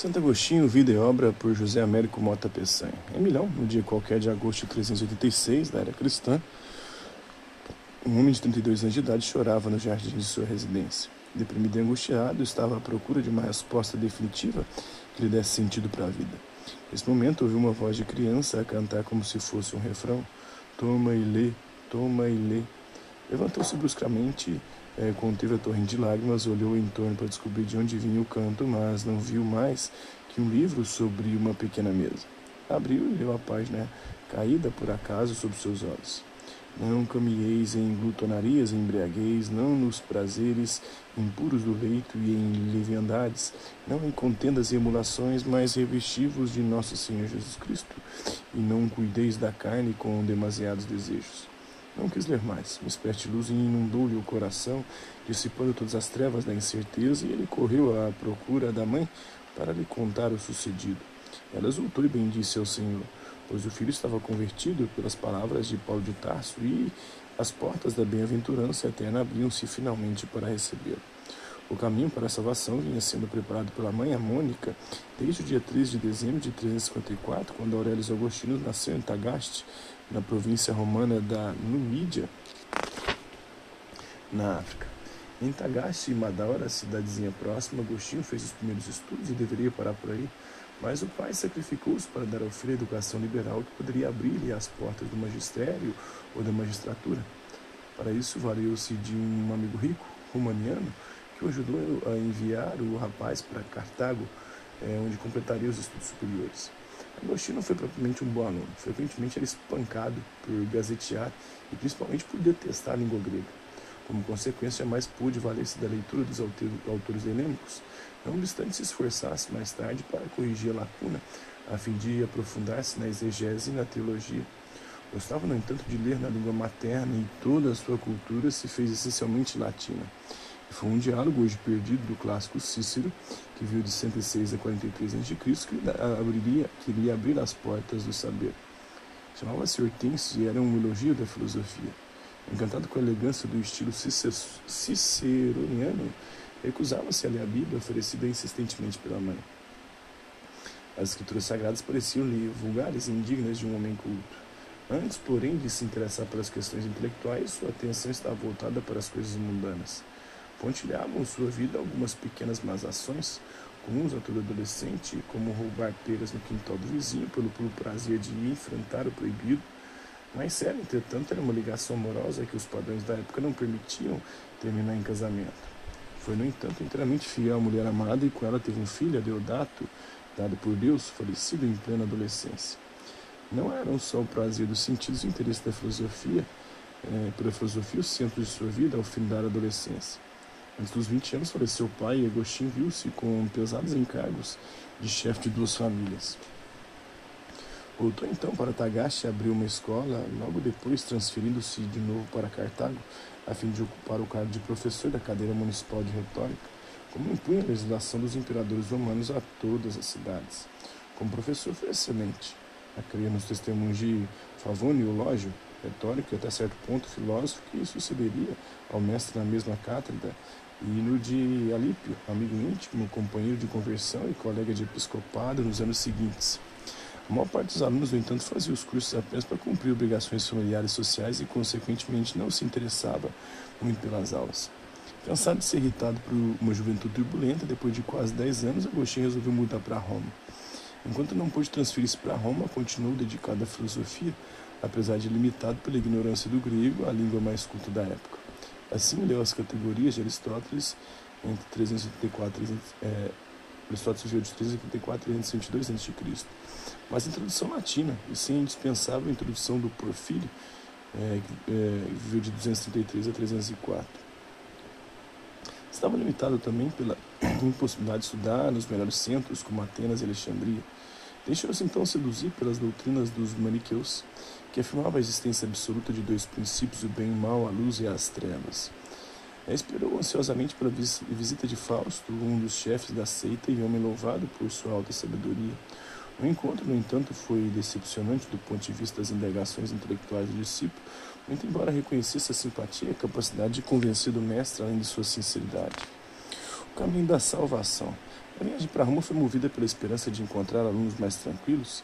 Santo Agostinho, Vida e Obra, por José Américo Mota Peçanha. Em Milão, no dia qualquer de agosto de 386 da era cristã, um homem de 32 anos de idade chorava no jardim de sua residência. Deprimido e angustiado, estava à procura de uma resposta definitiva que lhe desse sentido para a vida. Nesse momento, ouviu uma voz de criança a cantar como se fosse um refrão: Toma e lê, toma e lê. Levantou-se bruscamente é, conteve a torrente de lágrimas, olhou em torno para descobrir de onde vinha o canto, mas não viu mais que um livro sobre uma pequena mesa. Abriu e leu a página caída por acaso sob seus olhos. Não caminheis em glutonarias embriagueis, não nos prazeres impuros do leito e em leviandades, não em contendas e emulações, mas revestivos de nosso Senhor Jesus Cristo, e não cuideis da carne com demasiados desejos. Não quis ler mais. Uma espécie de luz inundou-lhe o coração, dissipando todas as trevas da incerteza, e ele correu à procura da mãe para lhe contar o sucedido. Ela exultou e bendisse ao Senhor, pois o filho estava convertido pelas palavras de Paulo de Tarso e as portas da bem-aventurança eterna abriam-se finalmente para recebê-lo. O caminho para a salvação vinha sendo preparado pela mãe, a Mônica, desde o dia 13 de dezembro de 354, quando Aurélio Agostinho nasceu em Tagaste, na província romana da Numídia, na África. Em Tagaste e Madaura, cidadezinha próxima, Agostinho fez os primeiros estudos e deveria parar por aí, mas o pai sacrificou-se para dar ao filho a educação liberal que poderia abrir-lhe as portas do magistério ou da magistratura. Para isso, valeu-se de um amigo rico, romaniano, que o ajudou a enviar o rapaz para Cartago, é, onde completaria os estudos superiores. Agostinho não foi propriamente um bom aluno, frequentemente era espancado por gazetear e principalmente por detestar a língua grega. Como consequência, jamais pôde valer-se da leitura dos autores helênicos, não obstante se esforçasse mais tarde para corrigir a lacuna, a fim de aprofundar-se na exegese e na teologia. Gostava, no entanto, de ler na língua materna e toda a sua cultura se fez essencialmente latina. Foi um diálogo hoje perdido do clássico Cícero, que viu de 106 a 43 a.C., que abriria, queria abrir as portas do saber. Chamava-se Hortêncio e era um elogio da filosofia. Encantado com a elegância do estilo ciceroniano, recusava-se a ler a Bíblia oferecida insistentemente pela mãe. As escrituras sagradas pareciam-lhe vulgares e indignas de um homem culto. Antes, porém, de se interessar pelas questões intelectuais, sua atenção estava voltada para as coisas mundanas. Pontilhavam sua vida algumas pequenas más ações, comuns a todo adolescente, como roubar peras no quintal do vizinho pelo puro prazer de enfrentar o proibido. Mais sério, entretanto, era uma ligação amorosa que os padrões da época não permitiam terminar em casamento. Foi, no entanto, inteiramente fiel à mulher amada e com ela teve um filho, Adeodato, dado por Deus, falecido em plena adolescência. Não eram só o prazer dos sentidos e o interesse da filosofia, é, pela filosofia, o centro de sua vida ao fim da adolescência. Antes dos 20 anos faleceu o pai e Agostinho viu-se com pesados encargos de chefe de duas famílias. Voltou então para Tagaste e abriu uma escola, logo depois transferindo-se de novo para Cartago, a fim de ocupar o cargo de professor da cadeira municipal de retórica, como impunha a legislação dos imperadores romanos a todas as cidades. Como professor foi excelente. A crer nos testemunhos de Favônio e retórico e até certo ponto filósofo que sucederia ao mestre na mesma cátedra e no de Alípio, amigo íntimo, companheiro de conversão e colega de episcopado nos anos seguintes. A maior parte dos alunos, no entanto, fazia os cursos apenas para cumprir obrigações familiares e sociais e, consequentemente, não se interessava muito pelas aulas. Cansado de ser irritado por uma juventude turbulenta, depois de quase 10 anos, Agostinho resolveu mudar para Roma. Enquanto não pôde transferir-se para Roma, continuou dedicado à filosofia, apesar de limitado pela ignorância do grego, a língua mais culta da época. Assim leu as categorias de Aristóteles entre 384 e é, Aristóteles de 384 e 322 a.C., mas em tradução latina, e sem a indispensável introdução do Porfírio, é, é, viveu de 233 a 304. Estava limitado também pela impossibilidade de estudar nos melhores centros, como Atenas e Alexandria. Deixou-se então seduzir pelas doutrinas dos maniqueus, que afirmava a existência absoluta de dois princípios, o bem e o mal, a luz e as trevas. Esperou ansiosamente pela visita de Fausto, um dos chefes da seita e homem louvado por sua alta sabedoria. O encontro, no entanto, foi decepcionante do ponto de vista das indagações intelectuais do discípulo, muito embora reconhecesse a simpatia e a capacidade de convencer do mestre além de sua sinceridade. O caminho da salvação. A viagem para Roma foi movida pela esperança de encontrar alunos mais tranquilos.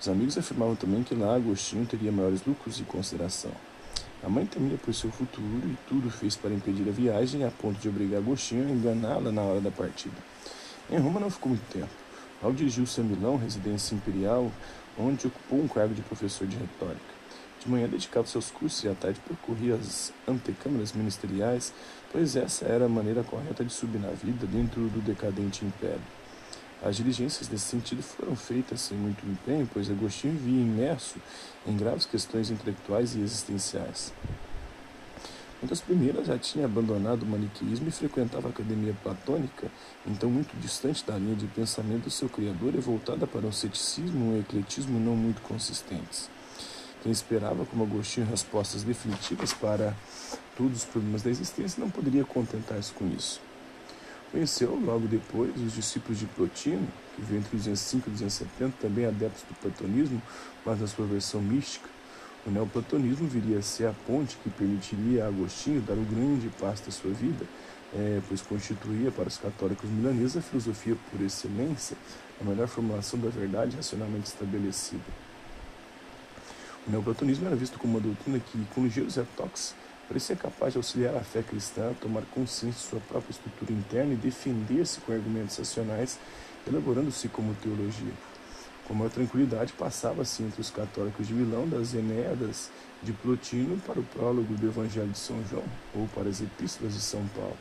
Os amigos afirmavam também que lá Agostinho teria maiores lucros e consideração. A mãe temia por seu futuro e tudo fez para impedir a viagem, a ponto de obrigar Agostinho a enganá-la na hora da partida. Em Roma não ficou muito tempo. Ao dirigiu-se a Milão, residência imperial, onde ocupou um cargo de professor de retórica. De manhã dedicava seus cursos e à tarde percorria as antecâmaras ministeriais, pois essa era a maneira correta de subir na vida dentro do decadente império. As diligências nesse sentido foram feitas sem muito empenho, pois Agostinho via imerso em graves questões intelectuais e existenciais. Uma das primeiras já tinha abandonado o maniqueísmo e frequentava a academia platônica, então muito distante da linha de pensamento do seu criador e voltada para um ceticismo e um ecletismo não muito consistentes. Quem esperava, como Agostinho, respostas definitivas para todos os problemas da existência não poderia contentar-se com isso. Conheceu logo depois os discípulos de Plotino, que veio entre 205 e 270, também adeptos do platonismo, mas na sua versão mística. O neoplatonismo viria a ser a ponte que permitiria a Agostinho dar o grande passo da sua vida, é, pois constituía para os católicos milaneses a filosofia por excelência, a melhor formulação da verdade racionalmente estabelecida. O neoplatonismo era visto como uma doutrina que, com ligeiros retoques, parecia capaz de auxiliar a fé cristã a tomar consciência de sua própria estrutura interna e defender-se com argumentos racionais, elaborando-se como teologia. Com maior tranquilidade passava-se entre os católicos de Milão das Enéadas de Plotino para o prólogo do Evangelho de São João, ou para as Epístolas de São Paulo.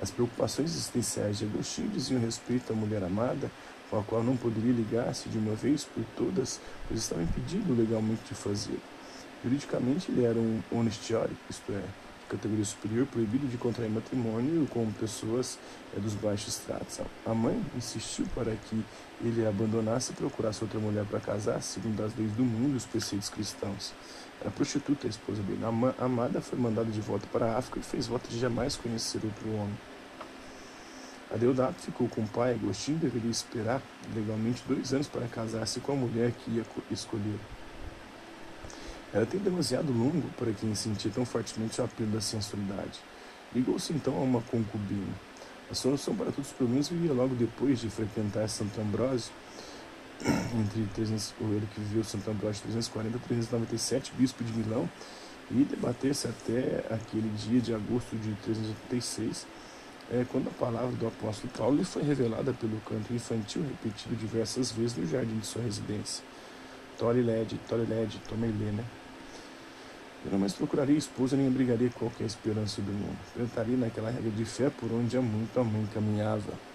As preocupações existenciais de Agostinho diziam respeito à mulher amada, com a qual não poderia ligar-se de uma vez por todas, pois estava impedido legalmente de fazê-lo. Juridicamente, ele era um honestiori, isto é, categoria superior, proibido de contrair matrimônio com pessoas é, dos baixos tratos. A mãe insistiu para que ele abandonasse e procurasse outra mulher para casar, segundo as leis do mundo e os preceitos cristãos. Era prostituta a esposa dele. A amada foi mandada de volta para a África e fez voto de jamais conhecer outro homem. A Deodato ficou com o pai. Agostinho deveria esperar legalmente dois anos para casar-se com a mulher que ia escolher. Era tempo demasiado longo para quem sentia tão fortemente o apelo da sensualidade. Ligou-se então a uma concubina. A solução para todos os problemas viria logo depois de frequentar Santo Ambrósio, entre 300, ele que viveu Santo Ambrósio 340 e 397, bispo de Milão, e debater-se até aquele dia de agosto de 386, é, quando a palavra do apóstolo Paulo lhe foi revelada pelo canto infantil repetido diversas vezes no jardim de sua residência. Tore led, tore led, tome lê, né? Eu não mais procuraria esposa nem abrigaria qualquer esperança do mundo. Tentaria naquela regra de fé por onde há muito a mãe caminhava.